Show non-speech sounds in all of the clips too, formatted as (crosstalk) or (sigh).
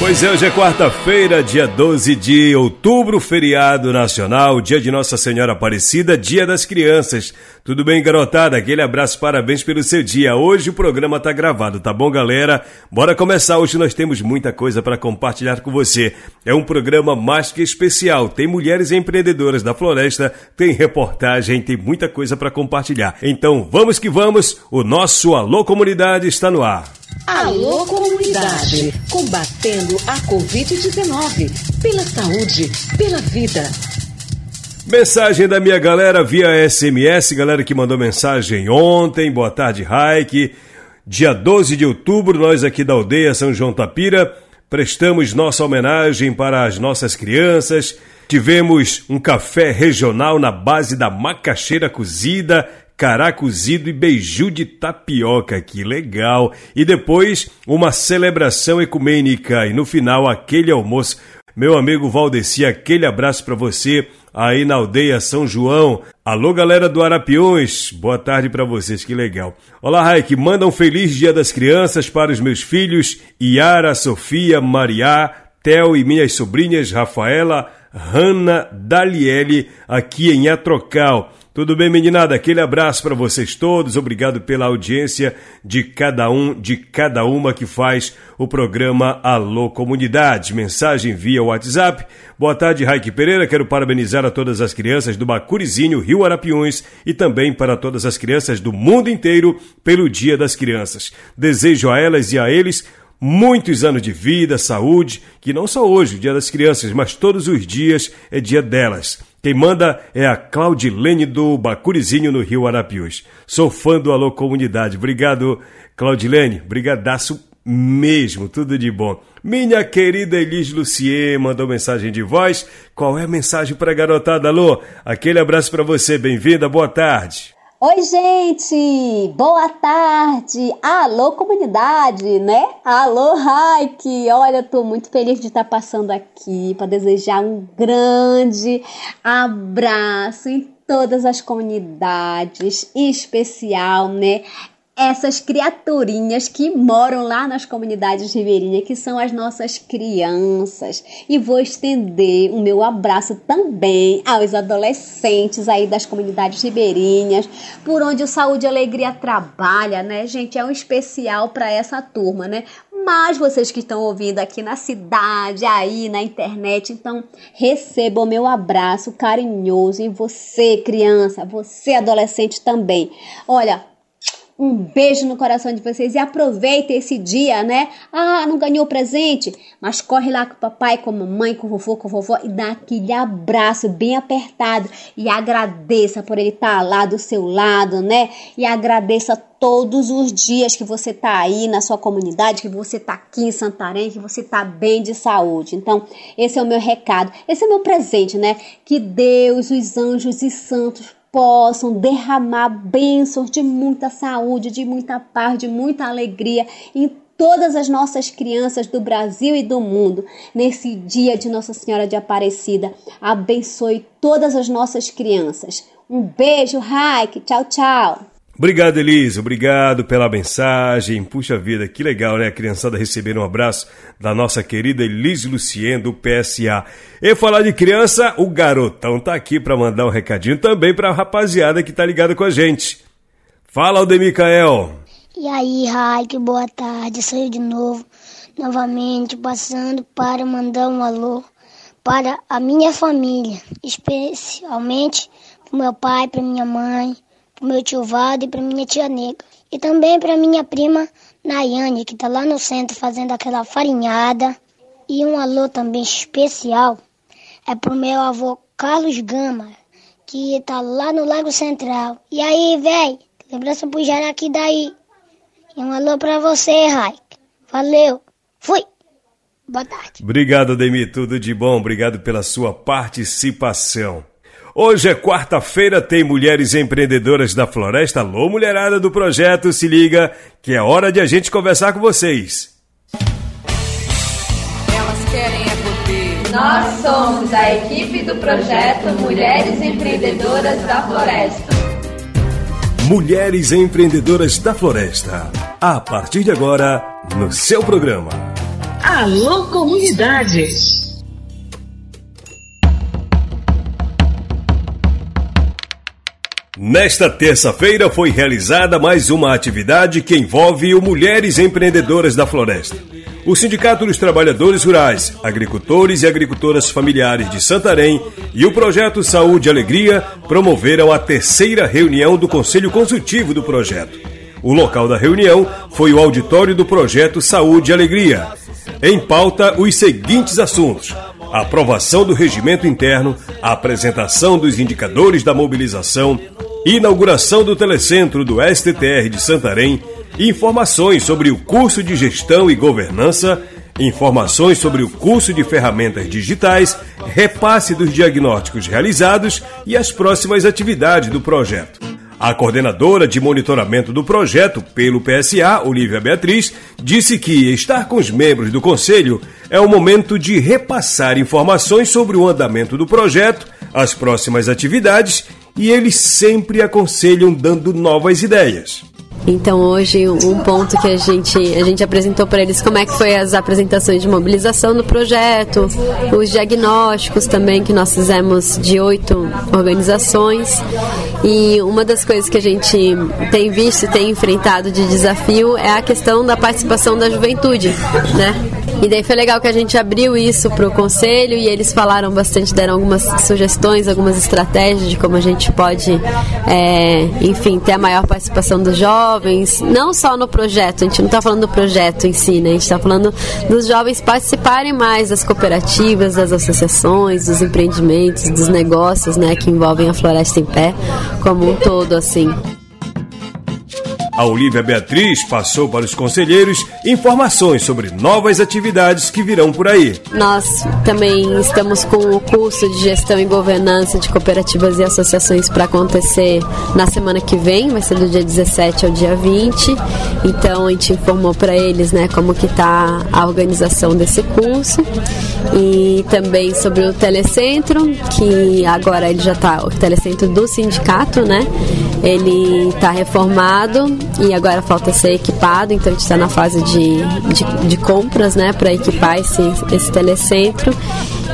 Pois é, hoje é quarta-feira, dia 12 de outubro, feriado nacional, dia de Nossa Senhora Aparecida, dia das crianças. Tudo bem, garotada? Aquele abraço, parabéns pelo seu dia. Hoje o programa tá gravado, tá bom, galera? Bora começar. Hoje nós temos muita coisa para compartilhar com você. É um programa mais que especial. Tem mulheres empreendedoras da floresta, tem reportagem, tem muita coisa para compartilhar. Então, vamos que vamos. O nosso Alô Comunidade está no ar. Alô Comunidade, combatendo a Covid-19, pela saúde, pela vida. Mensagem da minha galera via SMS, galera que mandou mensagem ontem. Boa tarde, Raik. Dia 12 de outubro, nós aqui da aldeia São João Tapira prestamos nossa homenagem para as nossas crianças. Tivemos um café regional na base da macaxeira cozida, cará cozido e beiju de tapioca, que legal! E depois uma celebração ecumênica e no final aquele almoço. Meu amigo Valdeci, aquele abraço para você aí na aldeia São João. Alô, galera do Arapiões, boa tarde para vocês, que legal. Olá, Raik, manda um feliz Dia das Crianças para os meus filhos Yara, Sofia, Maria, Theo e minhas sobrinhas Rafaela, Hanna, Daliele, aqui em Atrocal. Tudo bem, meninada? Aquele abraço para vocês todos. Obrigado pela audiência de cada um, de cada uma que faz o programa Alô Comunidade. Mensagem via WhatsApp. Boa tarde, Raik Pereira. Quero parabenizar a todas as crianças do Bacurizinho, Rio Arapiões e também para todas as crianças do mundo inteiro pelo Dia das Crianças. Desejo a elas e a eles muitos anos de vida, saúde, que não só hoje, o Dia das Crianças, mas todos os dias é dia delas. Quem manda é a Claudilene do Bacurizinho no Rio Arapiuns. Sou fã do Alô Comunidade. Obrigado, Claudilene. Brigadaço mesmo. Tudo de bom. Minha querida Elis Lucier mandou mensagem de voz. Qual é a mensagem para a garotada, Alô? Aquele abraço para você. Bem-vinda. Boa tarde. Oi, gente! Boa tarde! Alô, comunidade, né? Alô, Raik! Olha, tô muito feliz de estar passando aqui para desejar um grande abraço em todas as comunidades, em especial, né? Essas criaturinhas que moram lá nas comunidades ribeirinhas, que são as nossas crianças. E vou estender o meu abraço também aos adolescentes aí das comunidades ribeirinhas, por onde o Saúde e Alegria trabalha, né, gente? É um especial para essa turma, né? Mas vocês que estão ouvindo aqui na cidade, aí na internet, então recebam meu abraço carinhoso e você, criança, você adolescente também. Olha, um beijo no coração de vocês e aproveita esse dia, né? Ah, não ganhou presente, mas corre lá com o papai, com a mamãe, com o vovô, com a vovó e dá aquele abraço bem apertado e agradeça por ele estar tá lá do seu lado, né? E agradeça todos os dias que você tá aí na sua comunidade, que você tá aqui em Santarém, que você tá bem de saúde. Então, esse é o meu recado, esse é o meu presente, né? Que Deus, os anjos e santos possam derramar bênçãos de muita saúde, de muita paz, de muita alegria em todas as nossas crianças do Brasil e do mundo nesse dia de Nossa Senhora de Aparecida. Abençoe todas as nossas crianças. Um beijo, Raik. Tchau, tchau. Obrigado, Elisa. Obrigado pela mensagem. Puxa vida, que legal, né? A criançada receber um abraço da nossa querida Elise Lucien, do PSA. E falar de criança, o garotão tá aqui para mandar um recadinho também pra rapaziada que tá ligada com a gente. Fala, Aldemir. E aí, Raik, boa tarde. Eu de novo, novamente passando para mandar um alô para a minha família, especialmente para meu pai, para minha mãe, pro meu tio Valdo e pra minha tia Nega. E também pra minha prima Nayane, que tá lá no centro fazendo aquela farinhada. E um alô também especial é pro meu avô Carlos Gama, que tá lá no Lago Central. E aí, véi, lembrança pro Jaraqui daí. E um alô pra você, Raik. Valeu. Fui. Boa tarde. Obrigado, Ademir. Tudo de bom. Obrigado pela sua participação. Hoje é quarta-feira, tem Mulheres Empreendedoras da Floresta. Alô, mulherada do projeto, se liga, que é hora de a gente conversar com vocês. Elas querem é poder. Nós somos a equipe do projeto Mulheres Empreendedoras da Floresta. Mulheres Empreendedoras da Floresta. A partir de agora, no seu programa. Alô, comunidade! Nesta terça-feira foi realizada mais uma atividade que envolve o Mulheres Empreendedoras da Floresta. O Sindicato dos Trabalhadores Rurais, Agricultores e Agricultoras Familiares de Santarém e o Projeto Saúde e Alegria promoveram a terceira reunião do Conselho Consultivo do projeto. O local da reunião foi o auditório do Projeto Saúde e Alegria. Em pauta, os seguintes assuntos: aprovação do regimento interno, a apresentação dos indicadores da mobilização, inauguração do telecentro do STTR de Santarém, informações sobre o curso de gestão e governança, informações sobre o curso de ferramentas digitais, repasse dos diagnósticos realizados e as próximas atividades do projeto. A coordenadora de monitoramento do projeto pelo PSA, Olivia Beatriz, disse que estar com os membros do conselho é o momento de repassar informações sobre o andamento do projeto, as próximas atividades e eles sempre aconselham dando novas ideias. Então hoje um ponto que a gente a gente apresentou para eles como é que foi as apresentações de mobilização do projeto, os diagnósticos também que nós fizemos de oito organizações e uma das coisas que a gente tem visto tem enfrentado de desafio é a questão da participação da juventude, né? E daí foi legal que a gente abriu isso para o conselho e eles falaram bastante, deram algumas sugestões, algumas estratégias de como a gente pode, é, enfim, ter a maior participação dos jovens, não só no projeto, a gente não está falando do projeto em si, né? A gente está falando dos jovens participarem mais das cooperativas, das associações, dos empreendimentos, dos negócios, né, que envolvem a Floresta em Pé como um todo, assim. A Olivia Beatriz passou para os conselheiros informações sobre novas atividades que virão por aí. Nós também estamos com o curso de gestão e governança de cooperativas e associações para acontecer na semana que vem, vai ser do dia 17 ao dia 20. Então a gente informou para eles, né, como que tá a organização desse curso e também sobre o telecentro, que agora ele já está o telecentro do sindicato, né? Ele está reformado e agora falta ser equipado, então a gente está na fase de, de, de compras né, para equipar esse, esse telecentro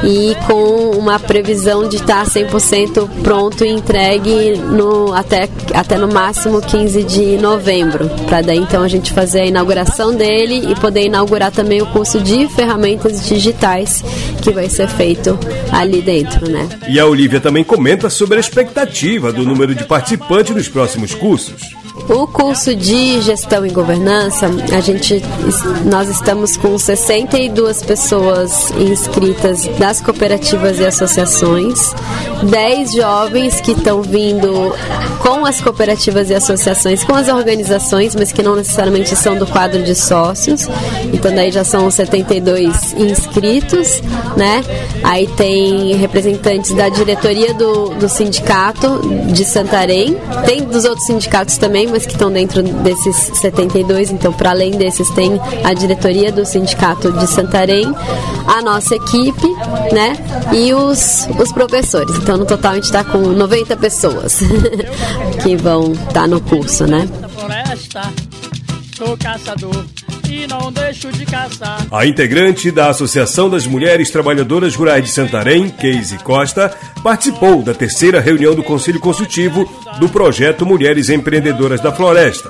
e com uma previsão de estar 100% pronto e entregue no, até, até no máximo 15 de novembro, para daí então a gente fazer a inauguração dele e poder inaugurar também o curso de ferramentas digitais que vai ser feito ali dentro, né? E a Olivia também comenta sobre a expectativa do número de participantes nos próximos cursos. O curso de gestão e governança, a gente, nós estamos com 62 pessoas inscritas das cooperativas e associações, 10 jovens que estão vindo com as cooperativas e associações, com as organizações, mas que não necessariamente são do quadro de sócios. Então daí já são 72 inscritos, né? Aí tem representantes da diretoria do, do sindicato de Santarém, tem dos outros sindicatos também, que estão dentro desses 72. Então, para além desses, tem a diretoria do sindicato de Santarém, a nossa equipe, né? E os, os professores. Então, no total, a gente está com 90 pessoas (laughs) que vão estar tá no curso, né? Floresta, sou caçador e não deixo de caçar. A integrante da Associação das Mulheres Trabalhadoras Rurais de Santarém, Keise Costa, participou da terceira reunião do Conselho Consultivo do projeto Mulheres Empreendedoras da Floresta.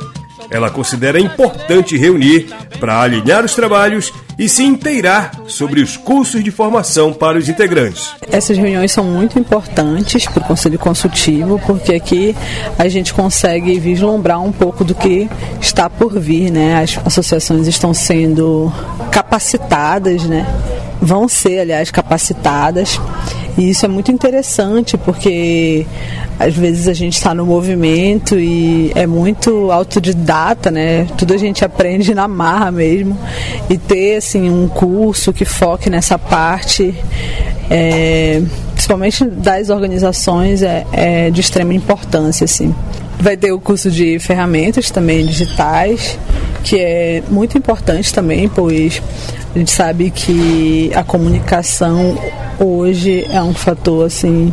Ela considera importante reunir para alinhar os trabalhos e se inteirar sobre os cursos de formação para os integrantes. Essas reuniões são muito importantes para o Conselho Consultivo, porque aqui a gente consegue vislumbrar um pouco do que está por vir, né? As associações estão sendo capacitadas, né? vão ser, aliás, capacitadas. E isso é muito interessante porque às vezes a gente está no movimento e é muito autodidata, né? Tudo a gente aprende na marra mesmo. E ter assim um curso que foque nessa parte, é, principalmente das organizações, é, é de extrema importância, assim. Vai ter o curso de ferramentas também digitais, que é muito importante também, pois a gente sabe que a comunicação hoje é um fator assim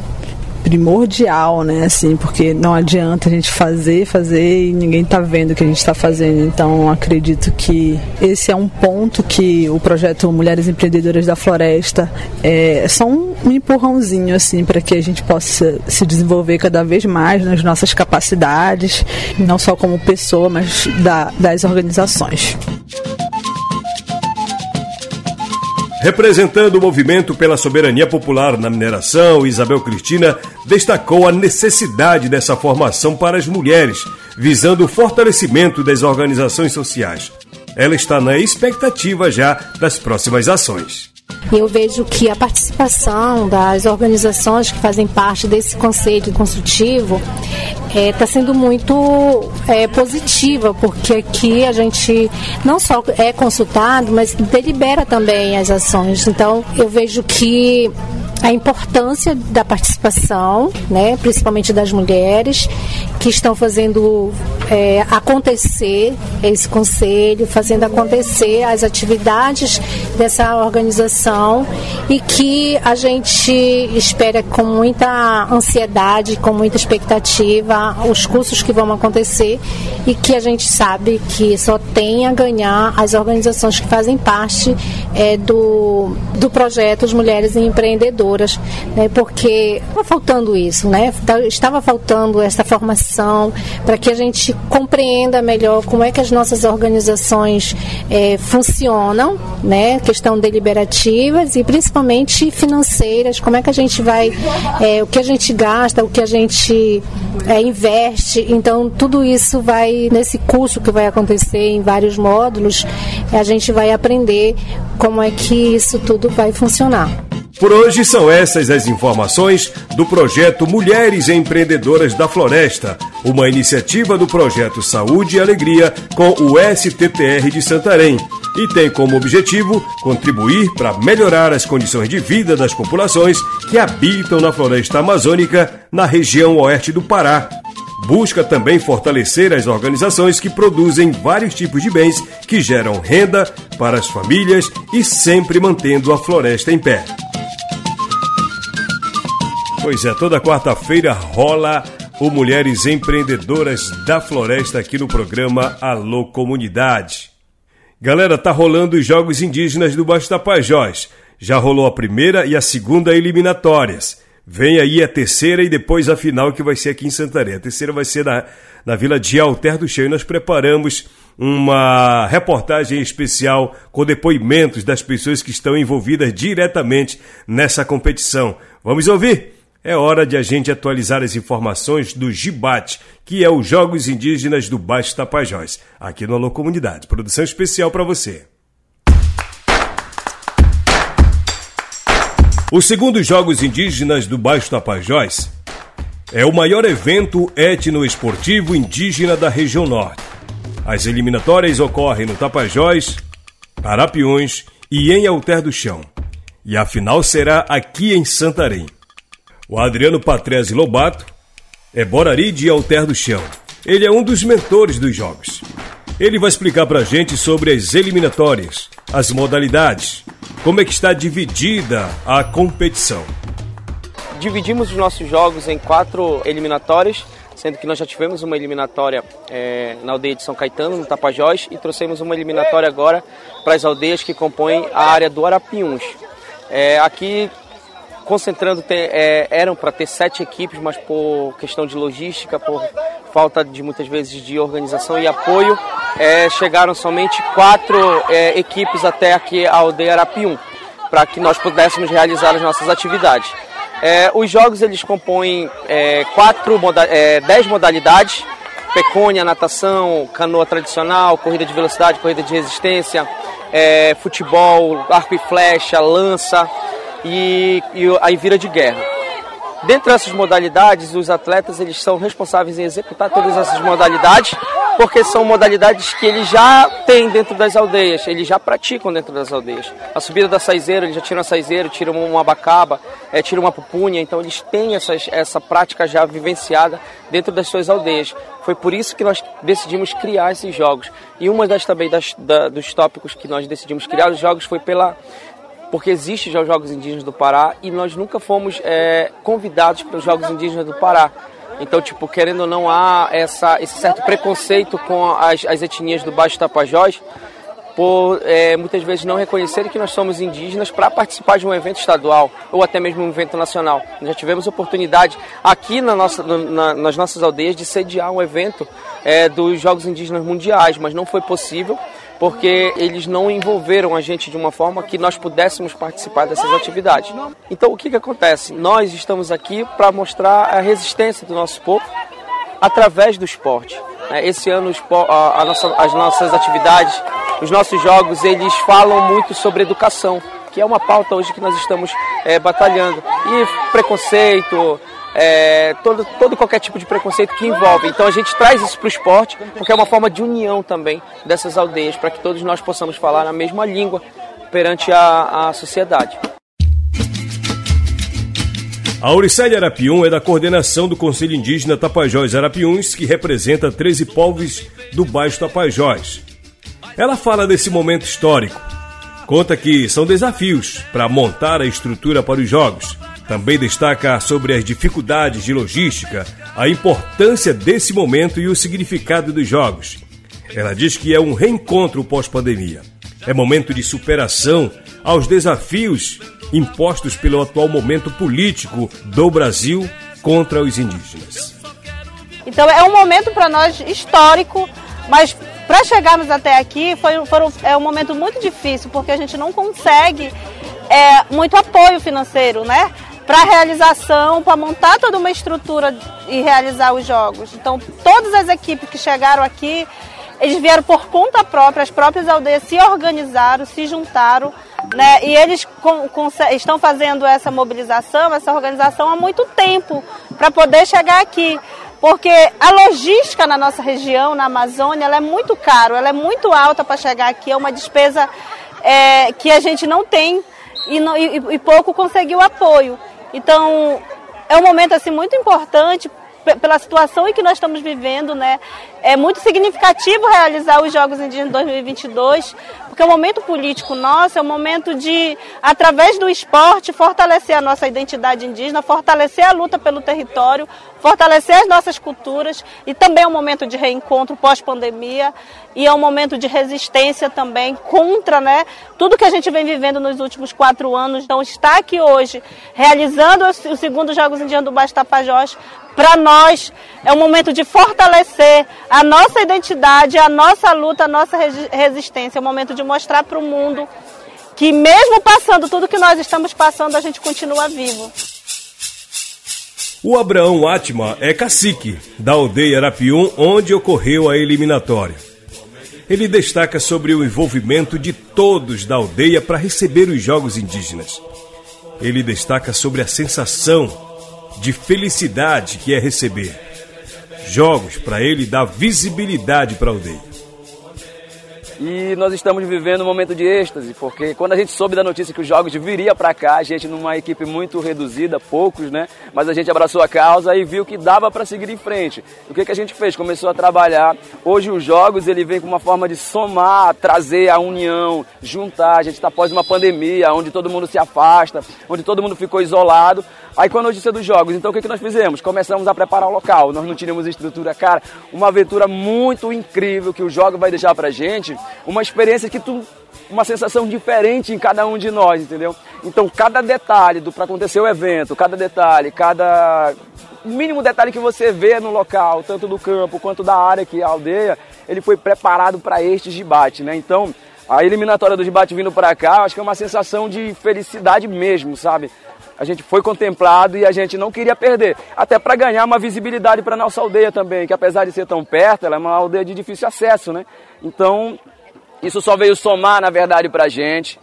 primordial, né? Assim, porque não adianta a gente fazer, fazer e ninguém tá vendo o que a gente está fazendo. Então, acredito que esse é um ponto que o projeto Mulheres Empreendedoras da Floresta é só um, empurrãozinho assim para que a gente possa se desenvolver cada vez mais nas nossas capacidades, não só como pessoa, mas da, das organizações. Representando o movimento pela soberania popular na mineração, Isabel Cristina destacou a necessidade dessa formação para as mulheres, visando o fortalecimento das organizações sociais. Ela está na expectativa já das próximas ações. Eu vejo que a participação das organizações que fazem parte desse conselho consultivo está é, tá sendo muito é, positiva, porque aqui a gente não só é consultado, mas delibera também as ações. Então, eu vejo que a importância da participação, né, principalmente das mulheres, que estão fazendo é, acontecer esse conselho, fazendo acontecer as atividades dessa organização e que a gente espera com muita ansiedade, com muita expectativa os cursos que vão acontecer e que a gente sabe que só tem a ganhar as organizações que fazem parte é, do, do projeto As Mulheres Empreendedoras, né, porque estava faltando isso, né, estava faltando essa formação para que a gente compreenda melhor como é que as nossas organizações é, funcionam, né, questão deliberativas e principalmente financeiras, como é que a gente vai, é, o que a gente gasta, o que a gente é, investe, então tudo isso vai nesse curso que vai acontecer em vários módulos, a gente vai aprender como é que isso tudo vai funcionar. Por hoje são essas as informações do projeto Mulheres Empreendedoras da Floresta, uma iniciativa do projeto Saúde e Alegria com o STTR de Santarém e tem como objetivo contribuir para melhorar as condições de vida das populações que habitam na floresta amazônica na região oeste do Pará. Busca também fortalecer as organizações que produzem vários tipos de bens que geram renda para as famílias e sempre mantendo a floresta em pé. Pois é, toda quarta-feira rola o Mulheres Empreendedoras da Floresta aqui no programa Alô Comunidade. Galera, tá rolando os Jogos Indígenas do Baixo Tapajós. Já rolou a primeira e a segunda eliminatórias. Vem aí a terceira e depois a final que vai ser aqui em Santarém. A terceira vai ser na, na Vila de Alter do Cheio. Nós preparamos uma reportagem especial com depoimentos das pessoas que estão envolvidas diretamente nessa competição. Vamos ouvir? É hora de a gente atualizar as informações do GIBAT, que é os Jogos Indígenas do Baixo Tapajós, aqui no Alô Comunidade. Produção especial para você. O segundo Jogos Indígenas do Baixo Tapajós é o maior evento etno-esportivo indígena da região norte. As eliminatórias ocorrem no Tapajós, Arapiões e em Alter do Chão. E a final será aqui em Santarém. O Adriano Patrese Lobato é Borari de Alter do Chão. Ele é um dos mentores dos jogos. Ele vai explicar pra gente sobre as eliminatórias, as modalidades, como é que está dividida a competição. Dividimos os nossos jogos em quatro eliminatórias, sendo que nós já tivemos uma eliminatória é, na aldeia de São Caetano, no Tapajós, e trouxemos uma eliminatória agora para as aldeias que compõem a área do Arapiuns. É, aqui concentrando, é, eram para ter sete equipes, mas por questão de logística, por falta de muitas vezes de organização e apoio, é, chegaram somente quatro é, equipes até aqui a aldeia Arapium, para que nós pudéssemos realizar as nossas atividades. É, os jogos eles compõem é, quatro moda é, dez modalidades, pecônia, natação, canoa tradicional, corrida de velocidade, corrida de resistência, futebol, arco e flecha, lança e, e aí vira de guerra. Dentre essas modalidades, os atletas eles são responsáveis em executar todas essas modalidades, porque são modalidades que eles já têm dentro das aldeias, eles já praticam dentro das aldeias. A subida da saizeira, eles já tiram a saizeira, tiram uma abacaba, é, tiram uma pupunha, então eles têm essas, essa prática já vivenciada dentro das suas aldeias. Foi por isso que nós decidimos criar esses jogos. E uma das também das, da, dos tópicos que nós decidimos criar os jogos foi pela porque existe já os Jogos Indígenas do Pará e nós nunca fomos é, convidados para os Jogos Indígenas do Pará. Então, tipo, querendo ou não, há essa, esse certo preconceito com as, as etnias do Baixo Tapajós, por é, muitas vezes não reconhecerem que nós somos indígenas para participar de um evento estadual ou até mesmo um evento nacional. Nós já tivemos oportunidade aqui na nossa, na, nas nossas aldeias de sediar um evento é, dos Jogos Indígenas Mundiais, mas não foi possível porque eles não envolveram a gente de uma forma que nós pudéssemos participar dessas atividades. Então o que, que acontece? Nós estamos aqui para mostrar a resistência do nosso povo através do esporte. É, esse ano as nossas atividades, os nossos jogos, eles falam muito sobre educação, que é uma pauta hoje que nós estamos é, batalhando. E preconceito, é, todo, todo qualquer tipo de preconceito que envolve. Então a gente traz isso para o esporte, porque é uma forma de união também dessas aldeias, para que todos nós possamos falar a mesma língua perante a, a sociedade. A Auricélia Arapiun é da coordenação do Conselho Indígena Tapajós Arapiuns, que representa 13 povos do Baixo Tapajós. Ela fala desse momento histórico. Conta que são desafios para montar a estrutura para os Jogos, também destaca sobre as dificuldades de logística, a importância desse momento e o significado dos jogos. Ela diz que é um reencontro pós-pandemia. É momento de superação aos desafios impostos pelo atual momento político do Brasil contra os indígenas. Então é um momento para nós histórico, mas para chegarmos até aqui foi, foi, é um momento muito difícil, porque a gente não consegue é, muito apoio financeiro, né? Para realização, para montar toda uma estrutura e realizar os jogos. Então, todas as equipes que chegaram aqui, eles vieram por conta própria, as próprias aldeias se organizaram, se juntaram, né? E eles com, com, estão fazendo essa mobilização, essa organização há muito tempo para poder chegar aqui. Porque a logística na nossa região, na Amazônia, ela é muito caro, ela é muito alta para chegar aqui, é uma despesa é, que a gente não tem e, e, e pouco conseguiu apoio. Então, é um momento assim muito importante pela situação em que nós estamos vivendo, né? É muito significativo realizar os Jogos Indígenas 2022, porque o momento político nosso é um momento de, através do esporte, fortalecer a nossa identidade indígena, fortalecer a luta pelo território, fortalecer as nossas culturas e também é um momento de reencontro pós-pandemia e é um momento de resistência também contra né, tudo que a gente vem vivendo nos últimos quatro anos. Então, estar aqui hoje realizando o segundo Jogos Indígenas do Baixo Tapajós, para nós é um momento de fortalecer a nossa identidade, a nossa luta, a nossa resistência. É um momento de mostrar para o mundo que mesmo passando tudo que nós estamos passando, a gente continua vivo. O Abraão Atma é cacique da aldeia Arapium, onde ocorreu a eliminatória. Ele destaca sobre o envolvimento de todos da aldeia para receber os jogos indígenas. Ele destaca sobre a sensação de felicidade que é receber. Jogos para ele dá visibilidade para a aldeia. E nós estamos vivendo um momento de êxtase, porque quando a gente soube da notícia que os jogos viria para cá, a gente numa equipe muito reduzida, poucos, né? Mas a gente abraçou a causa e viu que dava para seguir em frente. O que, que a gente fez? Começou a trabalhar. Hoje os jogos ele vem com uma forma de somar, trazer a união, juntar. A gente está após uma pandemia, onde todo mundo se afasta, onde todo mundo ficou isolado. Aí com a notícia dos jogos, então o que, que nós fizemos? Começamos a preparar o local. Nós não tínhamos estrutura, cara. Uma aventura muito incrível que o jogo vai deixar pra gente uma experiência que tu uma sensação diferente em cada um de nós, entendeu? Então, cada detalhe do para acontecer o evento, cada detalhe, cada mínimo detalhe que você vê no local, tanto do campo quanto da área que é a aldeia, ele foi preparado para este debate, né? Então, a eliminatória do debate vindo para cá, acho que é uma sensação de felicidade mesmo, sabe? A gente foi contemplado e a gente não queria perder, até para ganhar uma visibilidade para nossa aldeia também, que apesar de ser tão perto, ela é uma aldeia de difícil acesso, né? Então, Isso só veio somar, na verdade, para a gente.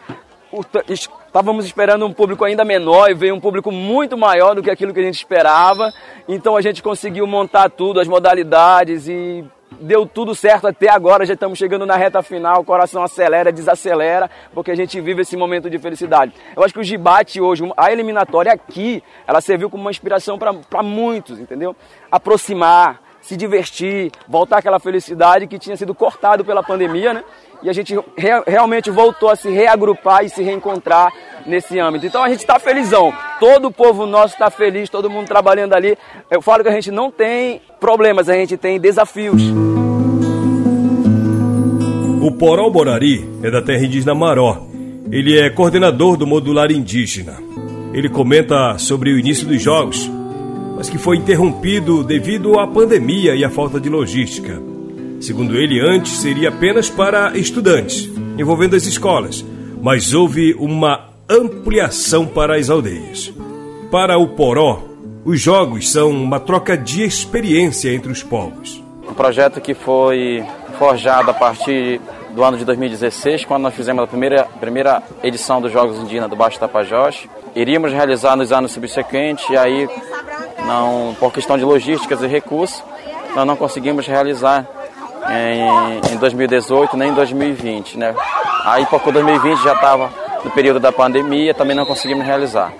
Estávamos esperando um público ainda menor e veio um público muito maior do que aquilo que a gente esperava. Então a gente conseguiu montar tudo, as modalidades e deu tudo certo até agora, já estamos chegando na reta final, o coração acelera, desacelera, porque a gente vive esse momento de felicidade. Eu acho que o Gibate hoje, a eliminatória aqui, ela serviu como uma inspiração para muitos, entendeu? Aproximar, se divertir, voltar aquela felicidade que tinha sido cortado pela pandemia, né? E a gente re realmente voltou a se reagrupar e se reencontrar nesse âmbito. Então a gente está felizão. Todo o povo nosso está feliz, todo mundo trabalhando ali. Eu falo que a gente não tem problemas, a gente tem desafios. O Poró Borari é da terra indígena Maró. Ele é coordenador do modular indígena. Ele comenta sobre o início dos jogos, mas que foi interrompido devido à pandemia e à falta de logística. Segundo ele, antes seria apenas para estudantes, envolvendo as escolas, mas houve uma ampliação para as aldeias. Para o Poró, os jogos são uma troca de experiência entre os povos. Um projeto que foi forjado a partir do ano de 2016, quando nós fizemos a primeira, primeira edição dos Jogos Indígenas do Baixo Tapajós. Iríamos realizar nos anos subsequentes e aí, não, por questão de logísticas e recursos, nós não conseguimos realizar em, em 2018 nem em 2020, né? Aí por 2020 já estava no período da pandemia, também não conseguimos realizar.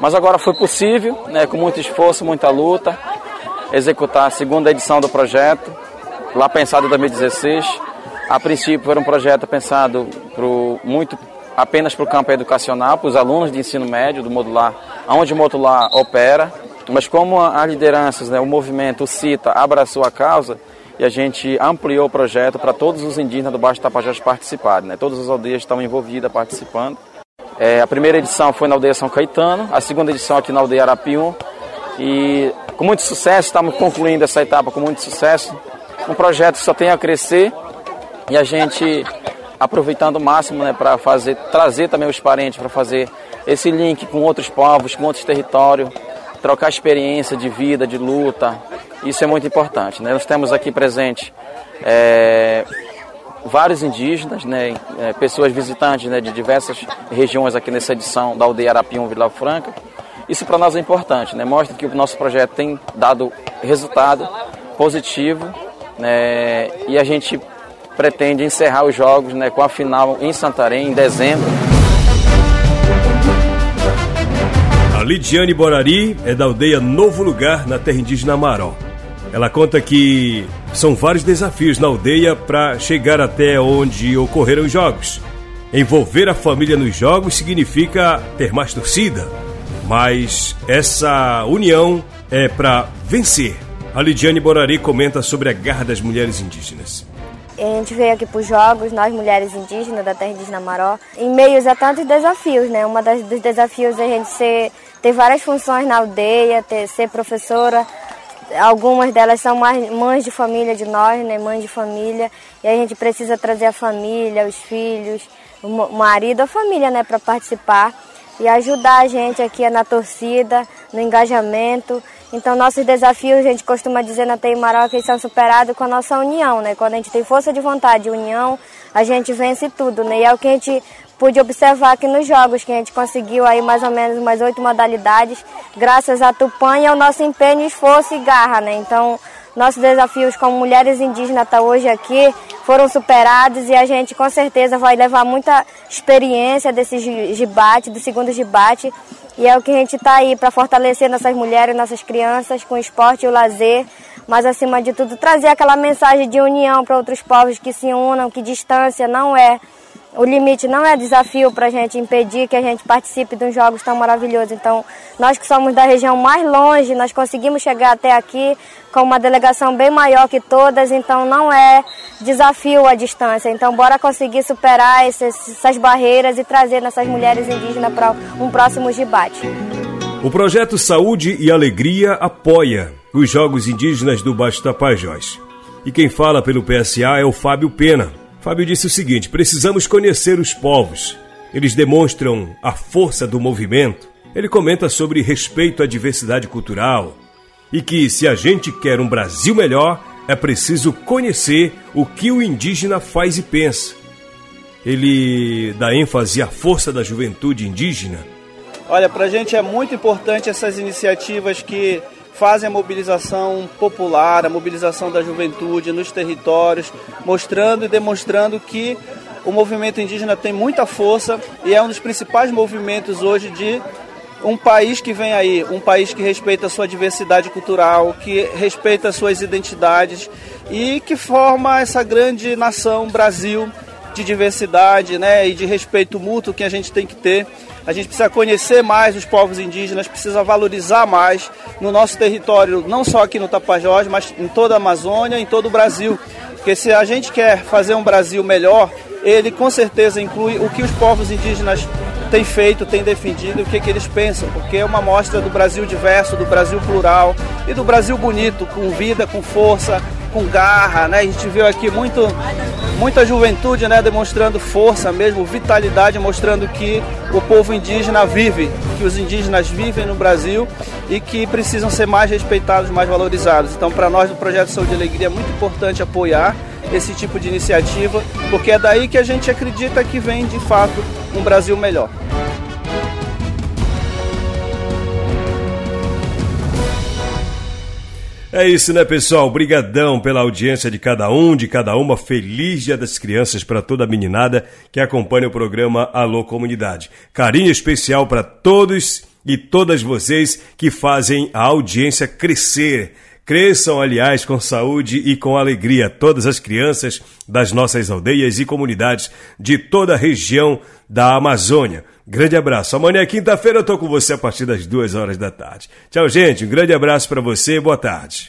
Mas agora foi possível, né, com muito esforço, muita luta, executar a segunda edição do projeto, lá pensado em 2016. A princípio era um projeto pensado pro, muito apenas para o campo educacional, para os alunos de ensino médio do modular, onde o modular opera. Mas como as lideranças, né, o movimento, o CITA, abraçou a causa, e a gente ampliou o projeto para todos os indígenas do Baixo Tapajós participarem. Né? Todas as aldeias estão envolvidas participando. É, a primeira edição foi na aldeia São Caetano, a segunda edição aqui na aldeia Arapium. E com muito sucesso, estamos concluindo essa etapa com muito sucesso. Um projeto que só tem a crescer e a gente aproveitando o máximo né, para fazer, trazer também os parentes para fazer esse link com outros povos, com outros territórios, trocar experiência de vida, de luta, isso é muito importante. Né? Nós temos aqui presente é, vários indígenas, né, é, pessoas visitantes né, de diversas regiões aqui nessa edição da aldeia Arapium Vila Franca. Isso para nós é importante, né? mostra que o nosso projeto tem dado resultado positivo né, e a gente pretende encerrar os jogos né, com a final em Santarém em dezembro. A Lidiane Borari é da aldeia Novo Lugar, na terra indígena Maró. Ela conta que são vários desafios na aldeia para chegar até onde ocorreram os jogos. Envolver a família nos jogos significa ter mais torcida, mas essa união é para vencer. A Lidiane Borari comenta sobre a garra das mulheres indígenas. A gente veio aqui para os Jogos, nós mulheres indígenas da terra indígena Maró, em meio a tantos desafios, né? Um dos desafios é a gente ser, ter várias funções na aldeia, ter, ser professora, algumas delas são mães de família de nós, né, mães de família, e a gente precisa trazer a família, os filhos, o marido, a família, né, para participar e ajudar a gente aqui na torcida, no engajamento. Então, nossos desafios, a gente costuma dizer na Teimaró que eles são superados com a nossa união, né? Quando a gente tem força de vontade e união, a gente vence tudo, né? E é o que a gente pude observar aqui nos jogos, que a gente conseguiu aí mais ou menos umas oito modalidades, graças a Tupã e ao nosso empenho, esforço e garra, né? Então, nossos desafios como mulheres indígenas até hoje aqui foram superados e a gente com certeza vai levar muita experiência desse gibate, do segundo gibate, e é o que a gente está aí para fortalecer nossas mulheres, nossas crianças com o esporte e o lazer, mas acima de tudo trazer aquela mensagem de união para outros povos que se unam, que distância não é o limite não é desafio para a gente impedir que a gente participe de uns jogos tão maravilhosos. Então, nós que somos da região mais longe, nós conseguimos chegar até aqui com uma delegação bem maior que todas, então não é desafio a distância. Então, bora conseguir superar esses, essas barreiras e trazer nossas mulheres indígenas para um próximo debate. O projeto Saúde e Alegria apoia os Jogos Indígenas do Baixo Tapajós. E quem fala pelo PSA é o Fábio Pena Fábio disse o seguinte: precisamos conhecer os povos. Eles demonstram a força do movimento. Ele comenta sobre respeito à diversidade cultural e que, se a gente quer um Brasil melhor, é preciso conhecer o que o indígena faz e pensa. ele dá ênfase à força da juventude indígena? Olha, para a gente é muito importante essas iniciativas que fazem a mobilização popular, a mobilização da juventude nos territórios, mostrando e demonstrando que o movimento indígena tem muita força e é um dos principais movimentos hoje de um país que vem aí, um país que respeita a sua diversidade cultural, que respeita as suas identidades e que forma essa grande nação Brasil de diversidade né, e de respeito mútuo que a gente tem que ter. A gente precisa conhecer mais os povos indígenas, precisa valorizar mais no nosso território, não só aqui no Tapajós, mas em toda a Amazônia, em todo o Brasil. Porque se a gente quer fazer um Brasil melhor, ele com certeza inclui o que os povos indígenas têm feito, têm defendido o que, que eles pensam, porque é uma mostra do Brasil diverso, do Brasil plural e do Brasil bonito, com vida, com força, com garra, né? A gente viu aqui muito, muita juventude, né? Demonstrando força mesmo, vitalidade, mostrando que o povo indígena vive, que os indígenas vivem no Brasil e que precisam ser mais respeitados, mais valorizados. Então, para nós do Projeto Saúde e Alegria é muito importante apoiar esse tipo de iniciativa, porque é daí que a gente acredita que vem de fato um Brasil melhor. É isso, né, pessoal? Obrigadão pela audiência de cada um, de cada uma. Feliz Dia das Crianças para toda a meninada que acompanha o programa Alô Comunidade. Carinho especial para todos e todas vocês que fazem a audiência crescer. Cresçam, aliás, com saúde e com alegria todas as crianças das nossas aldeias e comunidades de toda a região da Amazônia. Grande abraço. Amanhã, quinta-feira, eu tô com você a partir das duas horas da tarde. Tchau, gente. Um grande abraço para você. Boa tarde.